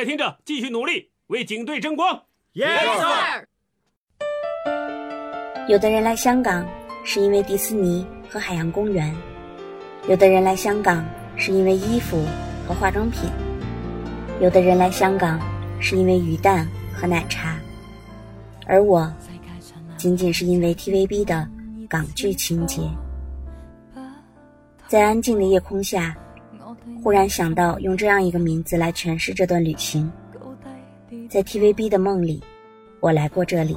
家听着，继续努力，为警队争光。Yes sir。有的人来香港是因为迪士尼和海洋公园，有的人来香港是因为衣服和化妆品，有的人来香港是因为鱼蛋和奶茶，而我仅仅是因为 TVB 的港剧情节。在安静的夜空下。忽然想到用这样一个名字来诠释这段旅行，在 TVB 的梦里，我来过这里。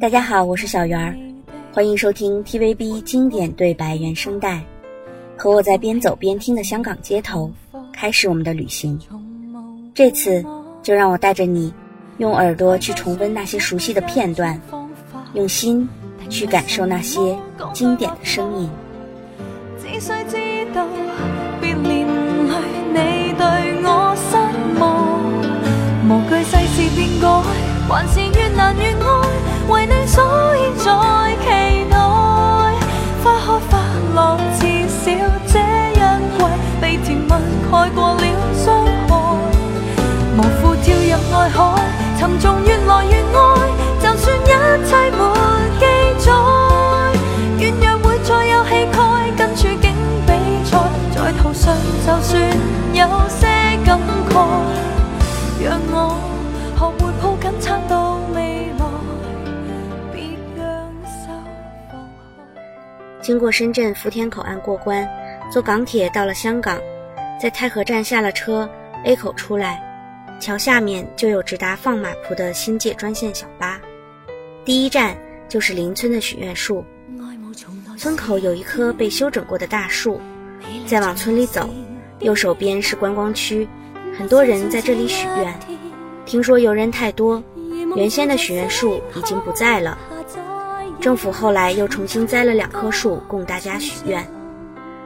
大家好，我是小圆，欢迎收听 TVB 经典对白原声带，和我在边走边听的香港街头，开始我们的旅行。这次就让我带着你，用耳朵去重温那些熟悉的片段，用心去感受那些经典的声音。还是越难越爱，为你所以在期待。花开花落，至少这一季被甜蜜盖过了伤害。无负跳入爱海，沉重越来越爱，就算一切没记载，软弱会再有气概，跟处境比赛。在途上，就算有经过深圳福田口岸过关，坐港铁到了香港，在太和站下了车，A 口出来，桥下面就有直达放马浦的新界专线小巴。第一站就是邻村的许愿树，村口有一棵被修整过的大树。再往村里走，右手边是观光区，很多人在这里许愿。听说游人太多，原先的许愿树已经不在了。政府后来又重新栽了两棵树供大家许愿，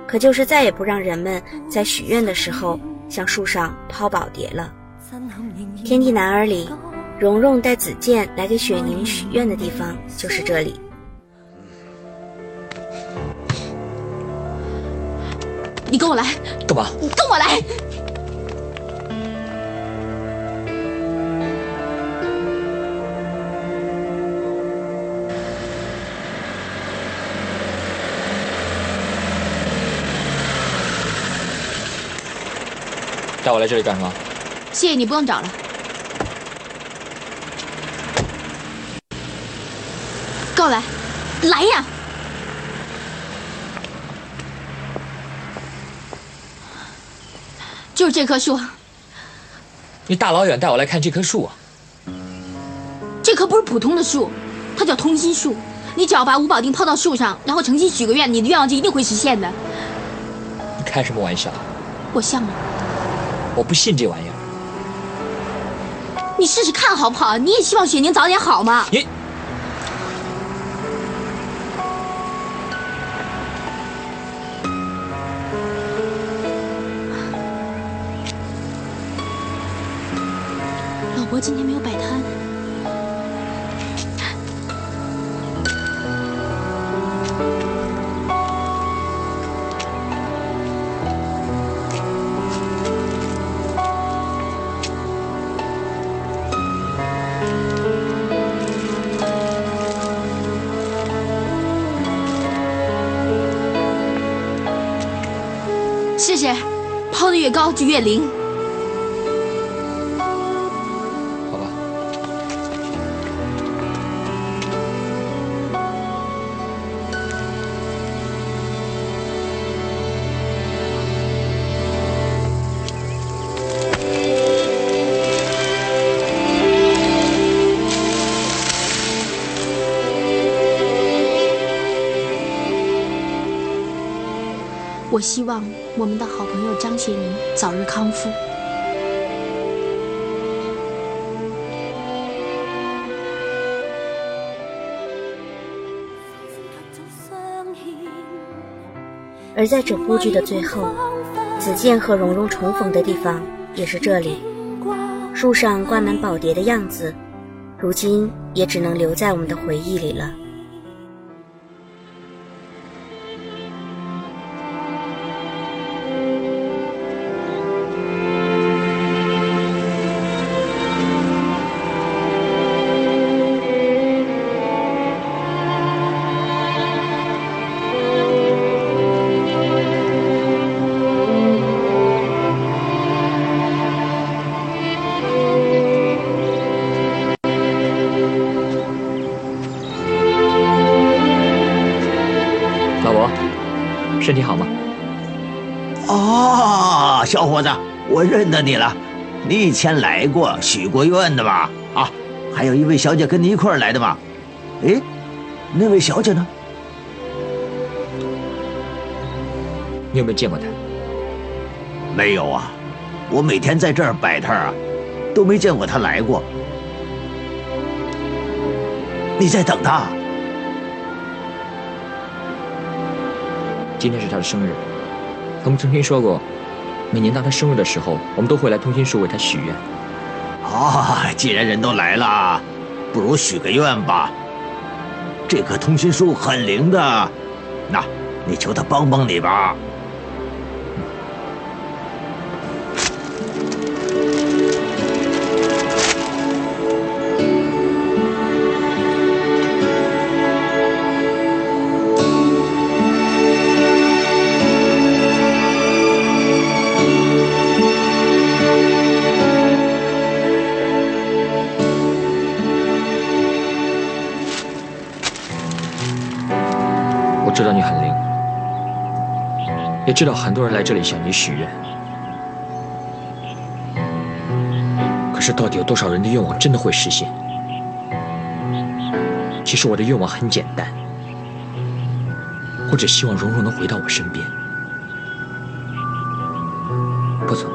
可就是再也不让人们在许愿的时候向树上抛宝碟了。天地男儿里，蓉蓉带子健来给雪宁许愿的地方就是这里。你跟我来，干嘛？你跟我来。带我来这里干什么？谢谢你，不用找了。跟我来，来呀！就是这棵树。你大老远带我来看这棵树啊？这棵不是普通的树，它叫通心树。你只要把五宝钉抛到树上，然后诚心许个愿，你的愿望就一定会实现的。你开什么玩笑？我像吗？我不信这玩意儿。你试试看好不好？你也希望雪宁早点好吗？你。我今天没有摆摊。越高就越灵。好吧。我希望。我们的好朋友张贤仁早日康复。而在整部剧的最后，子健和蓉蓉重逢的地方也是这里。树上挂满宝蝶的样子，如今也只能留在我们的回忆里了。身体好吗？哦，小伙子，我认得你了，你以前来过许过愿的吧？啊，还有一位小姐跟你一块来的吧？哎，那位小姐呢？你有没有见过她？没有啊，我每天在这儿摆摊啊，都没见过她来过。你在等她？今天是他的生日，我们曾经说过，每年到他生日的时候，我们都会来通心树为他许愿。啊，既然人都来了，不如许个愿吧。这棵通心树很灵的，那，你求他帮帮你吧。也知道很多人来这里向你许愿，可是到底有多少人的愿望真的会实现？其实我的愿望很简单，我只希望蓉蓉能回到我身边。不错，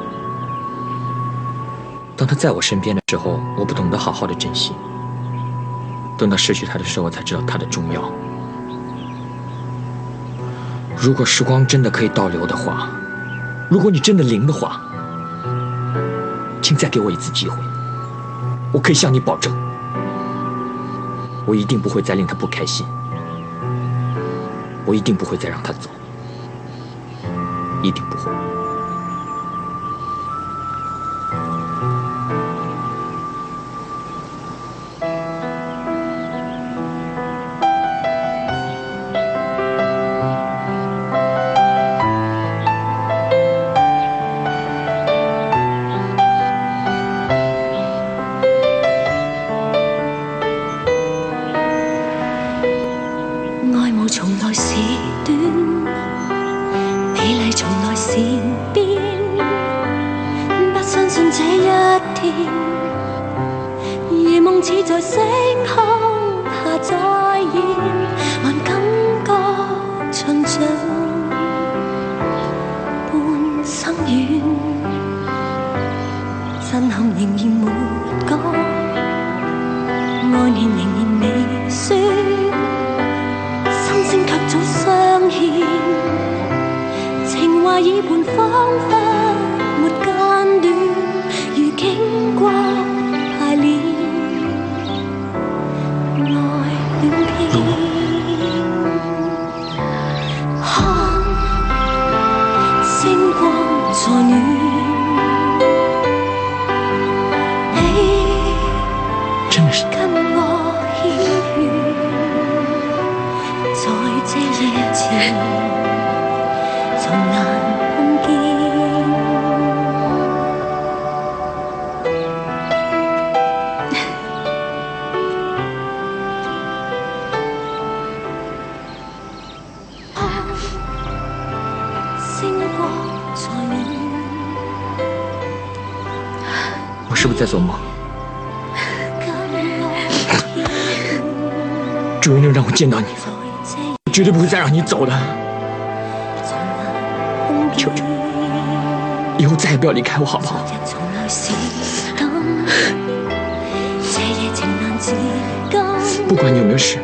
当她在我身边的时候，我不懂得好好的珍惜，等到失去她的时候，我才知道她的重要。如果时光真的可以倒流的话，如果你真的灵的话，请再给我一次机会。我可以向你保证，我一定不会再令他不开心，我一定不会再让他走，一定不会。夜梦似在醒是不是在做梦？终于能让我见到你，我绝对不会再让你走的。求求以后再也不要离开我，好不好？不管你有没有事，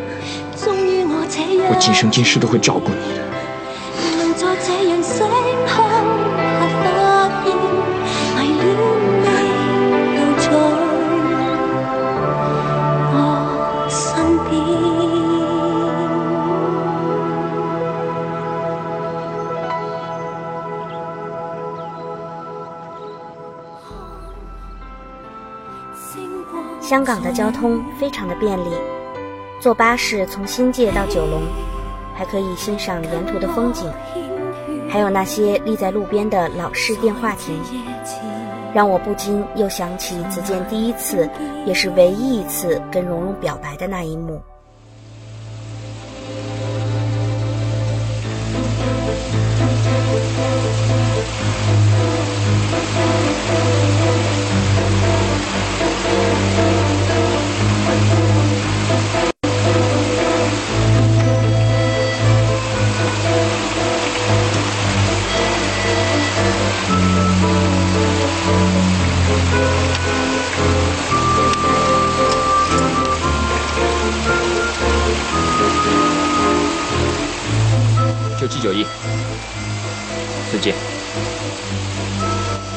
我今生今世都会照顾你香港的交通非常的便利，坐巴士从新界到九龙，还可以欣赏沿途的风景，还有那些立在路边的老式电话亭，让我不禁又想起子健第一次，也是唯一一次跟蓉蓉表白的那一幕。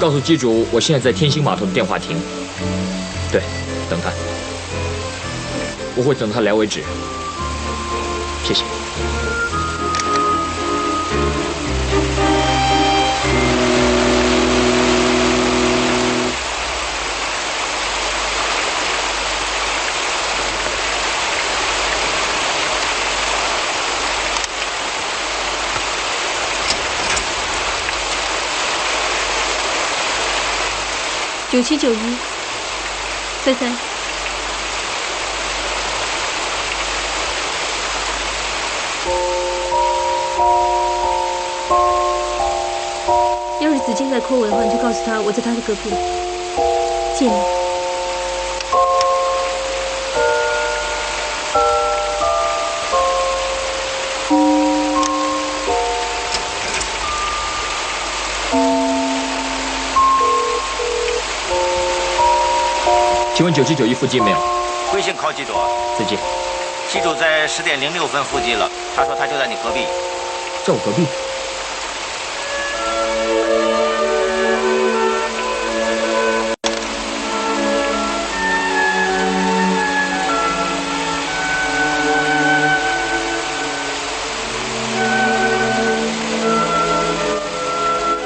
告诉机主，我现在在天星码头的电话亭。对，等他，我会等他来为止。谢谢。九七九一，菲菲，要是子健在 call 我的话，你就告诉他我在他的隔壁。谢问九七九一附近没有？贵姓靠机主？司机，机主在十点零六分附近了。他说他就在你隔壁，在我隔壁。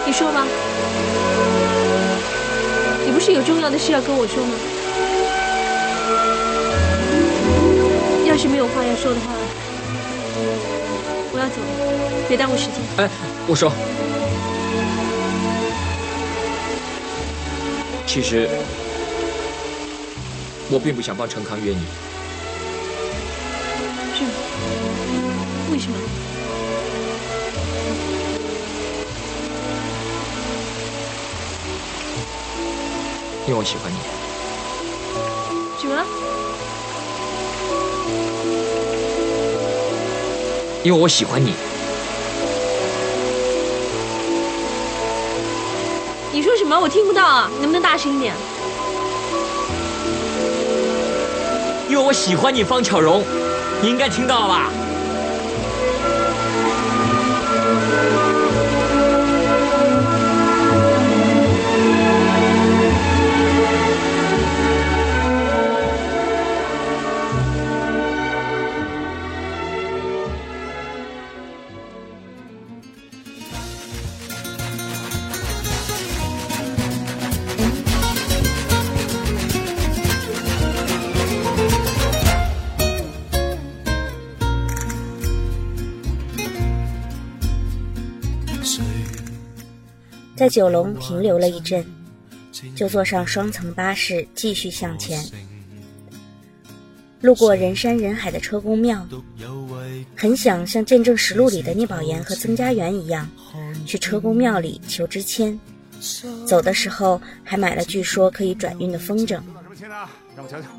你说吧，你不是有重要的事要跟我说吗？要是没有话要说的话，我要走了，别耽误时间。哎，我说，其实我并不想帮陈康约你，是吗？为什么？因为我喜欢你。什么？因为我喜欢你。你说什么？我听不到啊！能不能大声一点？因为我喜欢你，方巧荣，你应该听到了吧？在九龙停留了一阵，就坐上双层巴士继续向前。路过人山人海的车公庙，很想像《见证实录》里的聂宝言和曾家园一样，去车公庙里求支签。走的时候还买了据说可以转运的风筝。什么签呢？让我瞧瞧。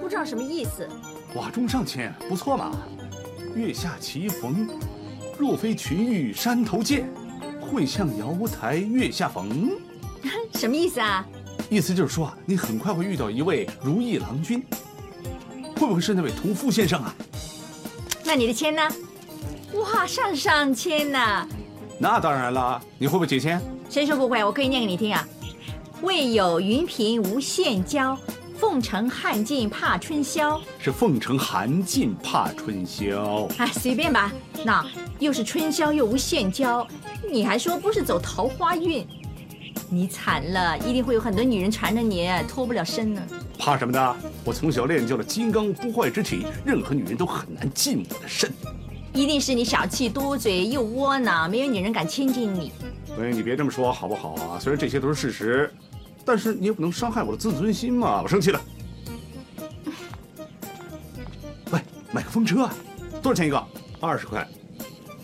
不知道什么意思。瓦中上签，不错嘛。月下棋逢，若非群玉山头见。会向瑶台月下逢。什么意思啊？意思就是说啊，你很快会遇到一位如意郎君，会不会是那位屠夫先生啊？那你的签呢？哇，上上签呐！那当然了，你会不会解签？谁说不会？我可以念给你听啊。未有云屏无限娇，凤城汉尽怕春宵。是凤城寒尽怕春宵。哎，随便吧。那又是春宵又无限娇，你还说不是走桃花运？你惨了，一定会有很多女人缠着你，脱不了身呢。怕什么的？我从小练就了金刚不坏之体，任何女人都很难近我的身。一定是你小气多嘴又窝囊，没有女人敢亲近你。喂，你别这么说好不好啊？虽然这些都是事实，但是你也不能伤害我的自尊心嘛。我生气了。喂，买个风车啊？多少钱一个？二十块。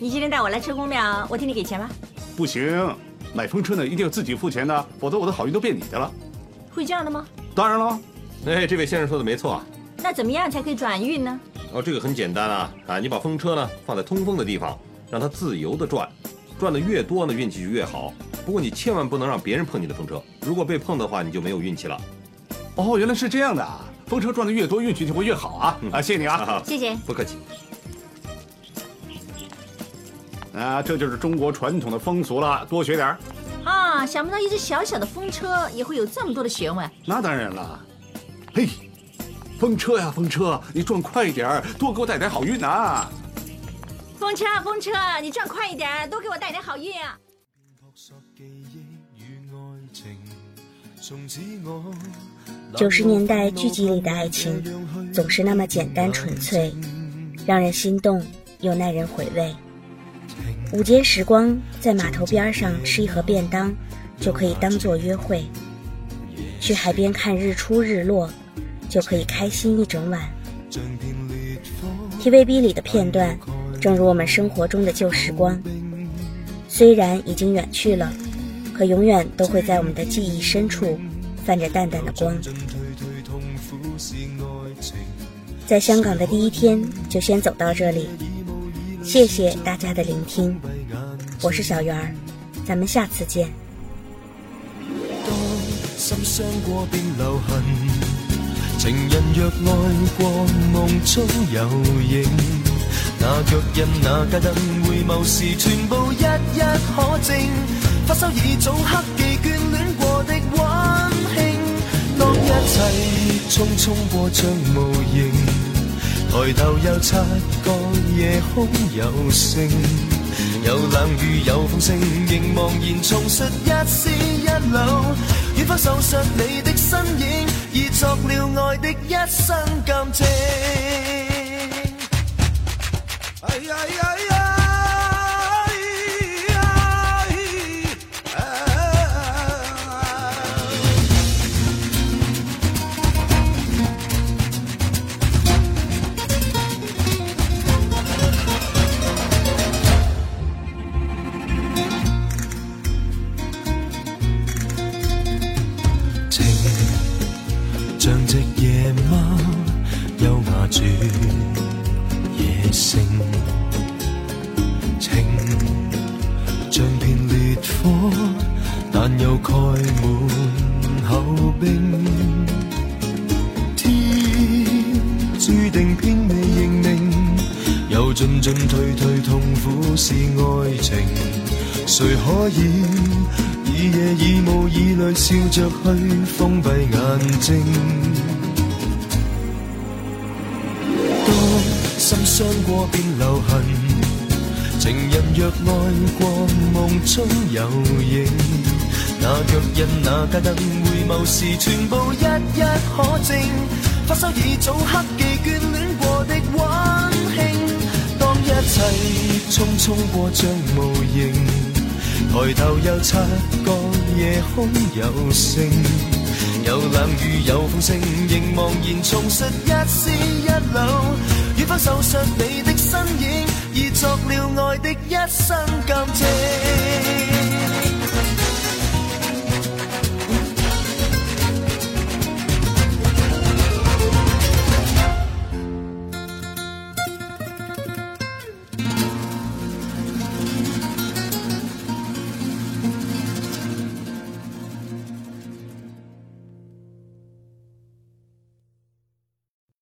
你今天带我来车公庙，我替你给钱吧。不行，买风车呢一定要自己付钱的，否则我的好运都变你的了。会这样的吗？当然了。哎，这位先生说的没错。那怎么样才可以转运呢？哦，这个很简单啊！啊，你把风车呢放在通风的地方，让它自由的转，转的越多呢，运气就越好。不过你千万不能让别人碰你的风车，如果被碰的话，你就没有运气了。哦，原来是这样的啊！风车转的越多，运气就会越好啊！啊，谢谢你啊！谢谢，不客气。啊，这就是中国传统的风俗了，多学点儿。啊，想不到一只小小的风车也会有这么多的学问。那当然了，嘿。风车呀，风车，你转快一点，多给我带点好运呐！风车，风车，你转快一点，多给我带点好运啊！九十年代剧集里的爱情，总是那么简单纯粹，让人心动又耐人回味。午间时光，在码头边上吃一盒便当，就可以当做约会；去海边看日出日落。就可以开心一整晚。TVB 里的片段，正如我们生活中的旧时光，虽然已经远去了，可永远都会在我们的记忆深处泛着淡淡的光。在香港的第一天就先走到这里，谢谢大家的聆听，我是小圆儿，咱们下次见。当心伤过便留痕情人若爱过，梦中有影，那脚印、那街灯、回眸时，全部一一可证。发梢已早刻记眷恋过的温馨，当一切匆匆过像无形，抬头又察觉夜空有星，有冷雨有风声，仍茫然重述一丝一缕，远方受伤你的身影。已作了爱的一生感情。哎呀呀预定偏未认命，又进进退退，痛苦是爱情！谁可以以夜以雾以泪笑着去封闭眼睛？当心伤过便留痕，情人若爱过梦中有影，那脚印那街灯回眸时全部一一可证，发梢已早刻眷恋过的温馨。当一切匆匆过像无形。抬头又察觉夜空有星，有冷雨有风声，仍茫然重述一丝一缕。远方受伤你的身影，已作了爱的一生感情。